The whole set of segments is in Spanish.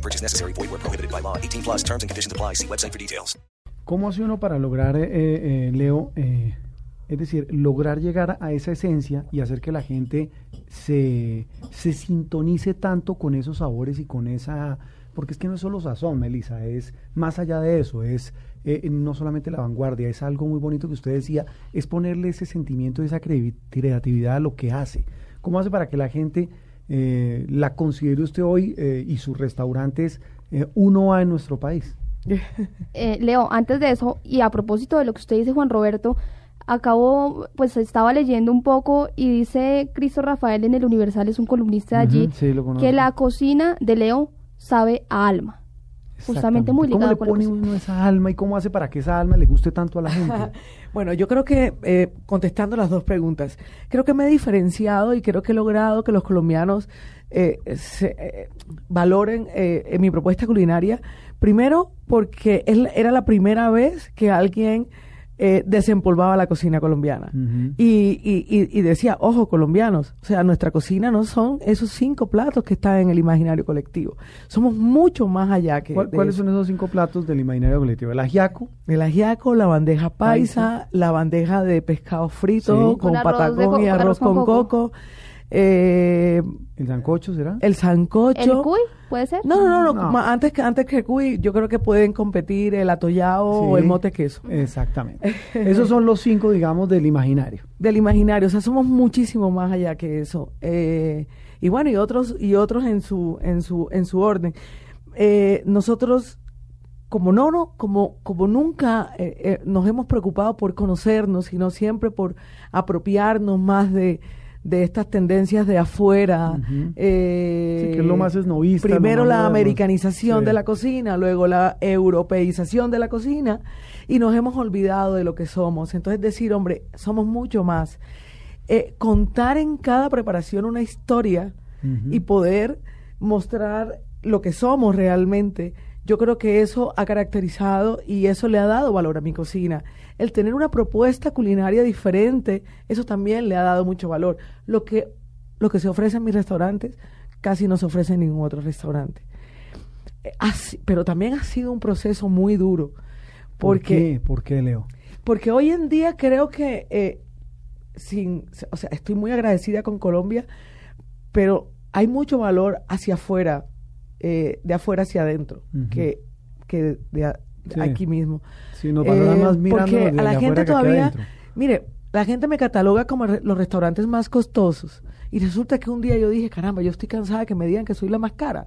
No purchase necessary. Void where prohibited by law. 18 plus terms and conditions apply. See website for details. ¿Cómo hace uno para lograr, eh, eh, Leo, eh, es decir, lograr llegar a esa esencia y hacer que la gente se, se sintonice tanto con esos sabores y con esa... Porque es que no es solo sazón, Melissa, es más allá de eso, es eh, no solamente la vanguardia, es algo muy bonito que usted decía, es ponerle ese sentimiento, esa creatividad a lo que hace. ¿Cómo hace para que la gente eh, la considere usted hoy eh, y sus restaurantes eh, uno A en nuestro país? Eh, Leo, antes de eso, y a propósito de lo que usted dice, Juan Roberto, acabo, pues estaba leyendo un poco y dice Cristo Rafael en el Universal, es un columnista de allí, sí, que la cocina de Leo sabe a alma. Justamente muy ¿Cómo le con pone uno esa alma y cómo hace para que esa alma le guste tanto a la gente? Bueno, yo creo que, eh, contestando las dos preguntas, creo que me he diferenciado y creo que he logrado que los colombianos eh, se, eh, valoren eh, en mi propuesta culinaria. Primero, porque es era la primera vez que alguien eh, desempolvaba la cocina colombiana. Y, y, y- y decía, ojo, colombianos, o sea, nuestra cocina no son esos cinco platos que están en el imaginario colectivo. Somos mucho más allá que ¿Cuál- ¿Cuáles eso. son esos cinco platos del imaginario colectivo? El ajiaco, El ajiaco, la bandeja paisa, la bandeja de pescado frito Sí. con Con patacón y con arroz arroz con con coco, coco. eh, el sancocho, ¿será? el sancocho. ¿El cuy? ¿Puede ser? No, no, no, no, antes que antes que el cuy, yo creo que pueden competir el atollado o el mote queso. Exactamente. Esos son los cinco, digamos, del imaginario. del imaginario, o sea, somos muchísimo más allá que eso. Eh, y bueno, y otros y otros en su en su en su orden. Eh, nosotros como no, no como como nunca eh, eh, nos hemos preocupado por conocernos, sino siempre por apropiarnos más de de estas tendencias de afuera. Eh, Sí, que es lo más esnovista, Primero la americanización Sí. de la cocina, luego la europeización de la cocina, y nos hemos olvidado de lo que somos. Entonces decir, hombre, somos mucho más. Eh, contar en cada preparación una historia y poder mostrar lo que somos realmente, yo creo que eso ha caracterizado y eso le ha dado valor a mi cocina. El tener una propuesta culinaria diferente, eso también le ha dado mucho valor. Lo que, lo que se ofrece en mis restaurantes casi no se ofrece en ningún otro restaurante. Eh, así- pero también ha sido un proceso muy duro. ¿Por Porque, qué? ¿Por qué, Leo? porque hoy en día creo que, eh, sin, o sea, estoy muy agradecida con Colombia, pero hay mucho valor hacia afuera, eh, de afuera hacia adentro, que, que de, a- Sí. aquí mismo. Si nos Eh, más porque a la gente todavía, mire, la gente me cataloga como re- los restaurantes más costosos. Y resulta que un día yo dije, caramba, yo estoy cansada de que me digan que soy la más cara.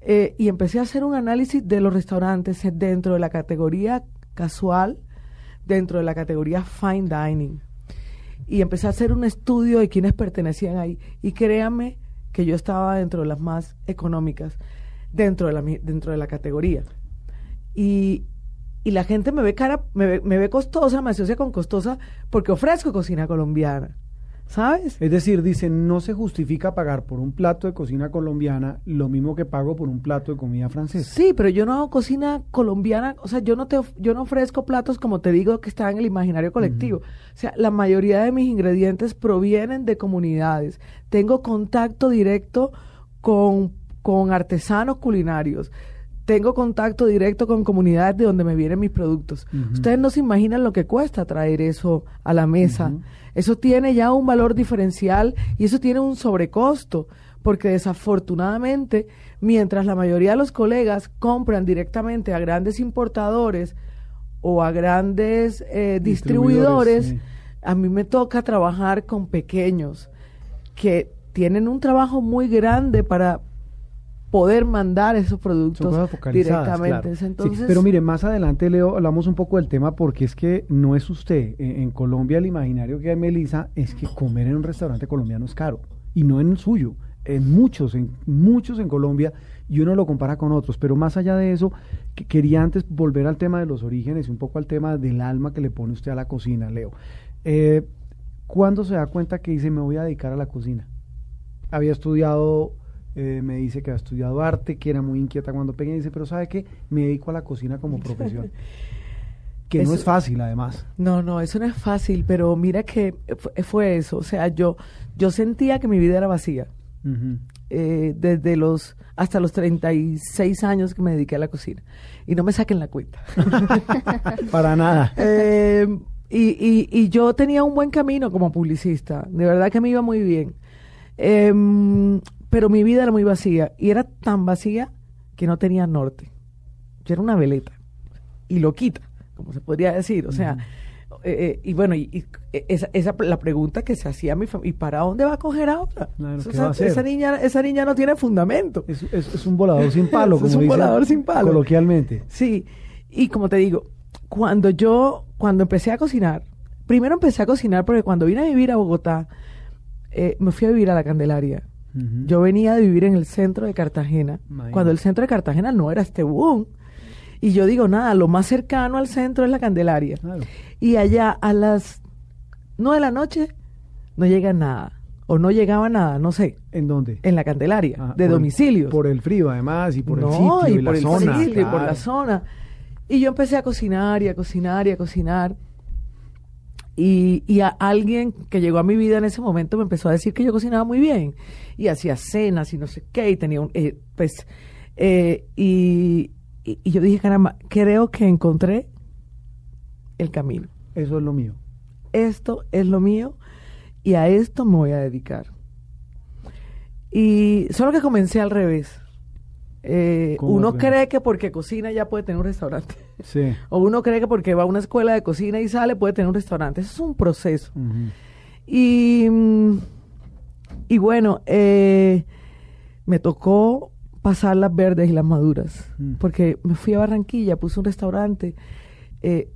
Eh, y empecé a hacer un análisis de los restaurantes dentro de la categoría casual, dentro de la categoría fine dining. Y empecé a hacer un estudio de quienes pertenecían ahí. Y créanme que yo estaba dentro de las más económicas, dentro de la, dentro de la categoría. Y, y la gente me ve cara, me ve, me ve costosa, me asocia con costosa porque ofrezco cocina colombiana. ¿Sabes? Es decir, dicen, no se justifica pagar por un plato de cocina colombiana lo mismo que pago por un plato de comida francesa. Sí, pero yo no hago cocina colombiana, o sea, yo no te yo no ofrezco platos como te digo que están en el imaginario colectivo. O sea, la mayoría de mis ingredientes provienen de comunidades. Tengo contacto directo con, con artesanos culinarios. Tengo contacto directo con comunidades de donde me vienen mis productos. Ustedes no se imaginan lo que cuesta traer eso a la mesa. Eso tiene ya un valor diferencial y eso tiene un sobrecosto, porque desafortunadamente, mientras la mayoría de los colegas compran directamente a grandes importadores o a grandes eh, Distribuidores, distribuidores, sí. a mí me toca trabajar con pequeños que tienen un trabajo muy grande para poder mandar esos productos directamente. claro. Sí, Entonces, pero mire, más adelante, Leo, hablamos un poco del tema porque es que no es usted. En, en Colombia el imaginario que hay, Melissa, es que comer en un restaurante colombiano es caro. Y no en el suyo. En muchos, en muchos en Colombia y uno lo compara con otros. Pero más allá de eso, que- quería antes volver al tema de los orígenes y un poco al tema del alma que le pone usted a la cocina, Leo. Eh, ¿Cuándo se da cuenta que dice me voy a dedicar a la cocina? Había estudiado, eh, me dice que había estudiado arte, que era muy inquieta cuando pequeña, dice, pero ¿sabe qué? Me dedico a la cocina como profesión. Que no es fácil, además. No, no, eso no es fácil, pero mira que fue, eso. O sea, yo, yo sentía que mi vida era vacía. Eh, desde los hasta los 36 años que me dediqué a la cocina. Y no me saquen la cuenta. Para nada. Eh, y, y, y yo tenía un buen camino como publicista. De verdad que me iba muy bien. Em, pero mi vida era muy vacía. Y era tan vacía que no tenía norte. Yo era una veleta. Y loquita, como se podría decir. O sea, eh, eh, y bueno, y, y esa, esa la pregunta que se hacía mi familia, ¿y para dónde va a coger ahora? Claro, O ¿qué sea, va a esa niña, esa niña no tiene fundamento. Es, es- es un volador sin palo, Es como un dicen volador sin palo. Coloquialmente. Sí, y como te digo, cuando yo, cuando empecé a cocinar, primero empecé a cocinar porque cuando vine a vivir a Bogotá, eh, me fui a vivir a la Candelaria. Yo venía de vivir en el centro de Cartagena, Imagínate. cuando el centro de Cartagena no era este boom. Y yo digo, nada, lo más cercano al centro es la Candelaria. Claro. Y allá a las nueve de la noche no llega nada, o no llegaba nada, no sé, ¿En dónde? en la Candelaria, Ah, de domicilios. Por el frío, además, y por el No, sitio y, y la por el zona. sitio y por la zona. Y yo empecé a cocinar y a cocinar y a cocinar. Y, y a alguien que llegó a mi vida en ese momento me empezó a decir que yo cocinaba muy bien. Y hacía cenas y no sé qué. Y tenía un. eh, pues. eh, y, y, y yo dije, caramba, creo que encontré el camino. Eso es lo mío. Esto es lo mío y a esto me voy a dedicar. Y solo que comencé al revés. Eh, ¿Cómo uno cree que porque cocina ya puede tener un restaurante. Sí. O uno cree que porque va a una escuela de cocina y sale puede tener un restaurante. Eso es un proceso. Y, mm, y bueno, eh, me tocó pasar las verdes y las maduras. Mm. Porque me fui a Barranquilla, puse un restaurante. eh,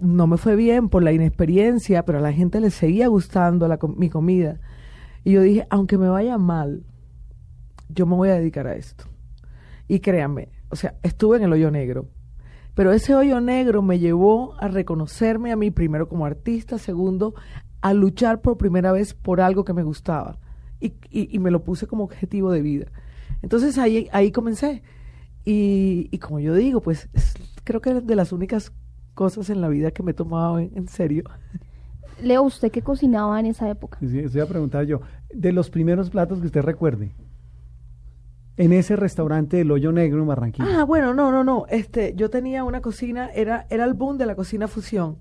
no me fue bien por la inexperiencia, pero a la gente le seguía gustando la mi comida. Y yo dije, aunque me vaya mal, yo me voy a dedicar a esto. Y créanme, o sea, estuve en el hoyo negro. Pero ese hoyo negro me llevó a reconocerme a mí primero como artista, segundo, a luchar por primera vez por algo que me gustaba. Y, y- y me lo puse como objetivo de vida. Entonces ahí, ahí comencé. Y, y como yo digo, pues es- creo que es de las únicas cosas en la vida que me he tomado en, en serio. Leo, ¿usted qué cocinaba en esa época? Sí, iba a preguntar yo. De los primeros platos que usted recuerde. En ese restaurante del Hoyo Negro en Barranquilla. Ah, bueno, no, no, no. Este, yo tenía una cocina, era, era el boom de la cocina fusión.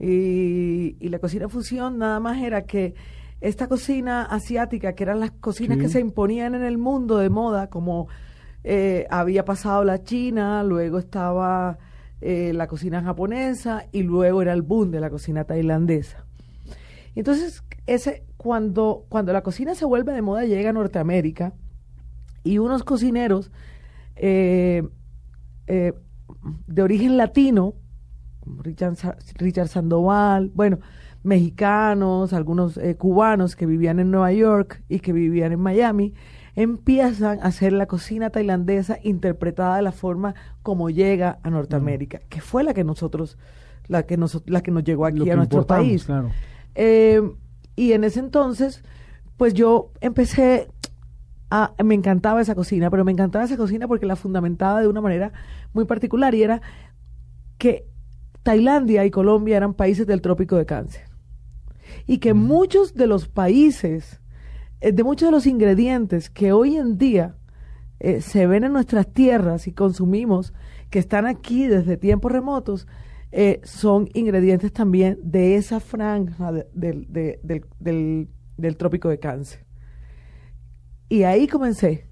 Y, y la cocina fusión nada más era que esta cocina asiática, que eran las cocinas Sí. que se imponían en el mundo de moda, como eh, había pasado la china, luego estaba eh, la cocina japonesa y luego era el boom de la cocina tailandesa. Y Entonces, ese, cuando, cuando la cocina se vuelve de moda, llega a Norteamérica y unos cocineros eh, eh, de origen latino, como Richard, Richard Sandoval, bueno, mexicanos, algunos eh, cubanos que vivían en Nueva York y que vivían en Miami, empiezan a hacer la cocina tailandesa interpretada de la forma como llega a Norteamérica, que fue la que nosotros, la que nos, la que nos llegó aquí Lo a nuestro país. Claro. Eh, y en ese entonces, pues yo empecé a, me encantaba esa cocina, pero me encantaba esa cocina porque la fundamentaba de una manera muy particular y era que Tailandia y Colombia eran países del trópico de cáncer. Y que muchos de los países, eh, de muchos de los ingredientes que hoy en día eh, se ven en nuestras tierras y consumimos, que están aquí desde tiempos remotos, eh, son ingredientes también de esa franja de- del- de- del, del- del trópico de cáncer. Y ahí comencé,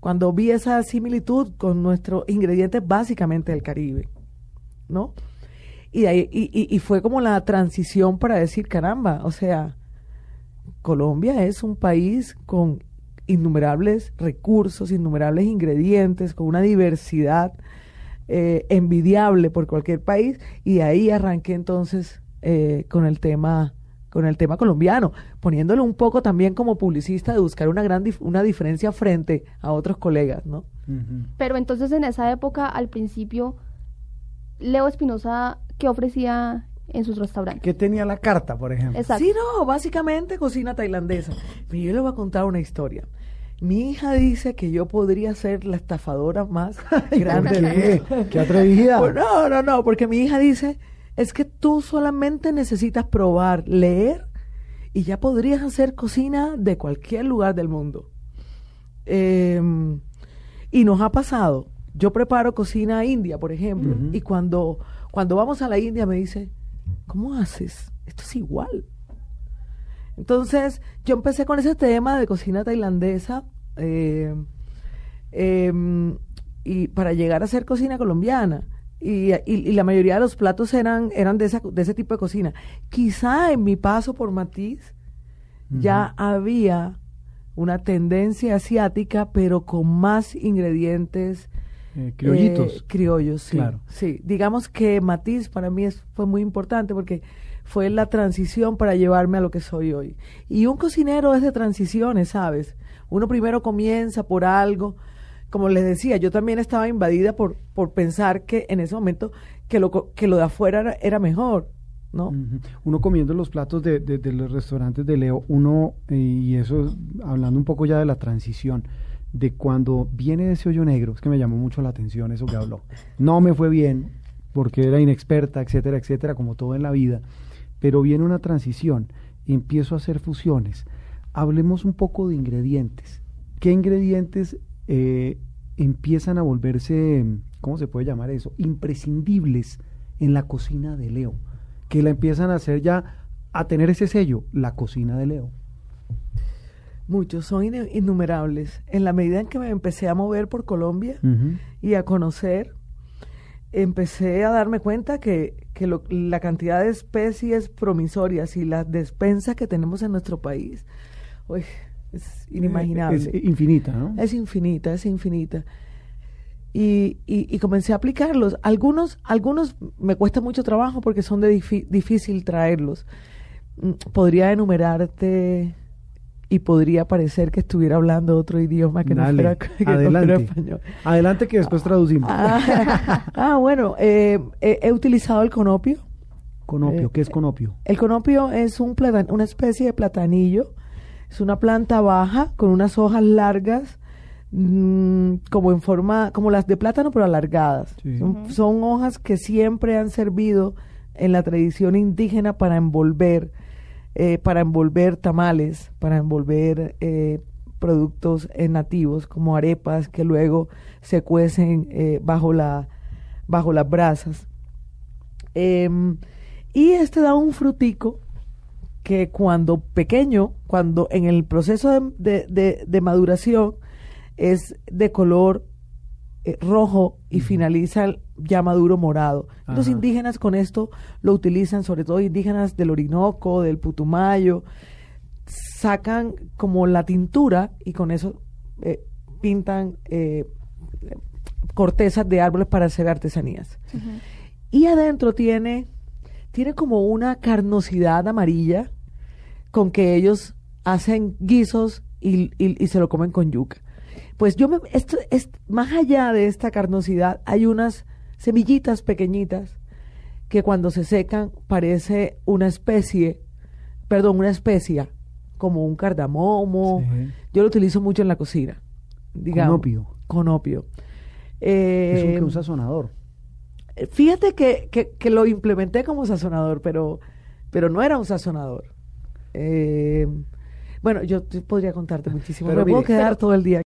cuando vi esa similitud con nuestros ingredientes básicamente del Caribe, ¿no? Y, ahí, y, y- y fue como la transición para decir, caramba, o sea, Colombia es un país con innumerables recursos, innumerables ingredientes, con una diversidad eh, envidiable por cualquier país, y ahí arranqué entonces eh, con el tema con el tema colombiano, poniéndolo un poco también como publicista de buscar una gran dif- una diferencia frente a otros colegas, ¿no? Pero entonces en esa época, al principio, Leo Espinosa, ¿qué ofrecía en sus restaurantes? ¿Qué tenía la carta, por ejemplo? Exacto. Sí, no, básicamente cocina tailandesa. Pero yo le voy a contar una historia. Mi hija dice que yo podría ser la estafadora más grande ¿Qué? ¿Qué atrevida? Pues no, no, no, porque mi hija dice, es que tú solamente necesitas probar, leer, y ya podrías hacer cocina de cualquier lugar del mundo. Em, y nos ha pasado. Yo preparo cocina india, por ejemplo, y cuando, cuando vamos a la India me dice, ¿cómo haces? Esto es igual. Entonces, yo empecé con ese tema de cocina tailandesa eh, em, y para llegar a hacer cocina colombiana. Y, y- y la mayoría de los platos eran, eran de, esa, de ese tipo de cocina. Quizá en mi paso por Matiz ya había una tendencia asiática, pero con más ingredientes Eh, criollitos. eh, criollos, sí. Claro. Sí, digamos que Matiz para mí es- fue muy importante porque fue la transición para llevarme a lo que soy hoy. Y un cocinero es de transiciones, ¿sabes? Uno primero comienza por algo. Como les decía, yo también estaba invadida por, por pensar que en ese momento que lo, que lo de afuera era, mejor, ¿no? Uno comiendo los platos de, de- los restaurantes de Leo, uno, eh, y eso es hablando un poco ya de la transición, de cuando viene ese hoyo negro, es que me llamó mucho la atención eso que habló. No me fue bien, porque era inexperta, etcétera, etcétera, como todo en la vida, pero viene una transición, empiezo a hacer fusiones. Hablemos un poco de ingredientes. ¿Qué ingredientes eh, empiezan a volverse, ¿cómo se puede llamar eso? Imprescindibles en la cocina de Leo, que la empiezan a hacer ya, a tener ese sello, la cocina de Leo. Muchos, son innumerables. En la medida en que me empecé a mover por Colombia y a conocer, empecé a darme cuenta que, que lo- la cantidad de especies promisorias y la despensa que tenemos en nuestro país uy, es inimaginable. Es infinita, ¿no? Es infinita, es infinita. Y, y, y comencé a aplicarlos. Algunos, algunos me cuesta mucho trabajo porque son de difícil traerlos. Mm, Podría enumerarte y podría parecer que estuviera hablando otro idioma que Dale, no fuera, que no fuera español. Adelante que después traducimos. Ah, ah, bueno, eh, eh, he utilizado el conopio. Conopio, eh, ¿qué es conopio? El conopio es un platan- una especie de platanillo. Es una planta baja con unas hojas largas, mm, como en forma, como las de plátano, pero alargadas. Sí. Son, son hojas que siempre han servido en la tradición indígena para envolver, eh, para envolver tamales, para envolver eh, productos eh, nativos como arepas que luego se cuecen eh, bajo la bajo las brasas. Em, y este da un frutico que cuando pequeño, cuando en el proceso de, de- de- de maduración es de color eh, rojo y finaliza el- ya maduro morado. Los indígenas con esto lo utilizan, sobre todo indígenas del Orinoco, del Putumayo, sacan como la tintura y con eso eh, pintan eh, cortezas de árboles para hacer artesanías. Y adentro tiene, tiene como una carnosidad amarilla con que ellos hacen guisos y, y- y se lo comen con yuca. Pues yo me, esto es más allá de esta carnosidad, hay unas semillitas pequeñitas que cuando se secan parece una especie, perdón, una especia, como un cardamomo. Sí. Yo lo utilizo mucho en la cocina. Digamos, Conopio. Conopio. Es un, Eh, que un sazonador. Fíjate que, que, que lo implementé como sazonador, pero, pero no era un sazonador. Eh, bueno, yo podría contarte muchísimo. Pero Me puedo quedar pero- todo el día.